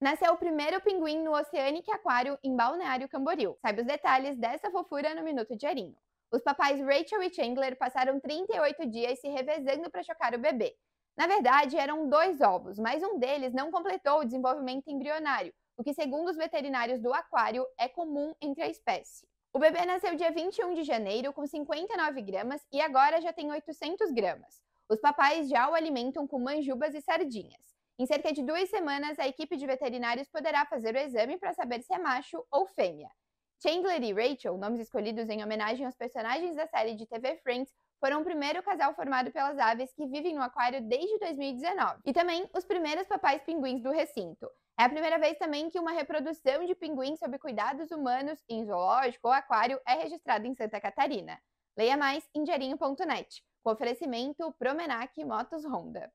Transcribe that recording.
Nasceu o primeiro pinguim no Oceanic Aquário em Balneário Camboriú. Saiba os detalhes dessa fofura no Minuto de Arinho. Os papais Rachel e Chandler passaram 38 dias se revezando para chocar o bebê. Na verdade, eram dois ovos, mas um deles não completou o desenvolvimento embrionário, o que, segundo os veterinários do aquário, é comum entre a espécie. O bebê nasceu dia 21 de janeiro com 59 gramas e agora já tem 800 gramas. Os papais já o alimentam com manjubas e sardinhas. Em cerca de duas semanas, a equipe de veterinários poderá fazer o exame para saber se é macho ou fêmea. Chandler e Rachel, nomes escolhidos em homenagem aos personagens da série de TV Friends, foram o primeiro casal formado pelas aves que vivem no aquário desde 2019 e também os primeiros papais pinguins do recinto. É a primeira vez também que uma reprodução de pinguins sob cuidados humanos em zoológico ou aquário é registrada em Santa Catarina. Leia mais em diarinho.net, com oferecimento Promenac Motos Honda.